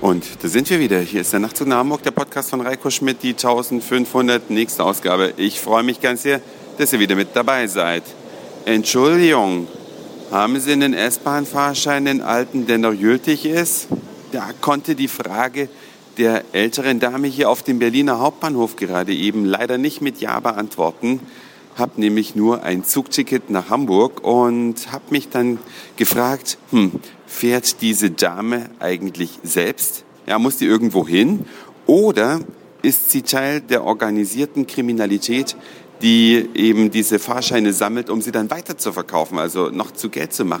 Und da sind wir wieder. Hier ist der Nachtzug nach Hamburg, der Podcast von Reiko Schmidt, die 1500. nächste Ausgabe. Ich freue mich ganz sehr, dass ihr wieder mit dabei seid. Entschuldigung, haben Sie einen S-Bahn-Fahrschein, den alten, der noch gültig ist? Da konnte die Frage der älteren Dame hier auf dem Berliner Hauptbahnhof gerade eben leider nicht mit Ja beantworten. Hab nämlich nur ein Zugticket nach Hamburg und habe mich dann gefragt, hm, fährt diese Dame eigentlich selbst? Ja, muss die irgendwo hin? Oder ist sie Teil der organisierten Kriminalität, die eben diese Fahrscheine sammelt, um sie dann weiter zu verkaufen, also noch zu Geld zu machen?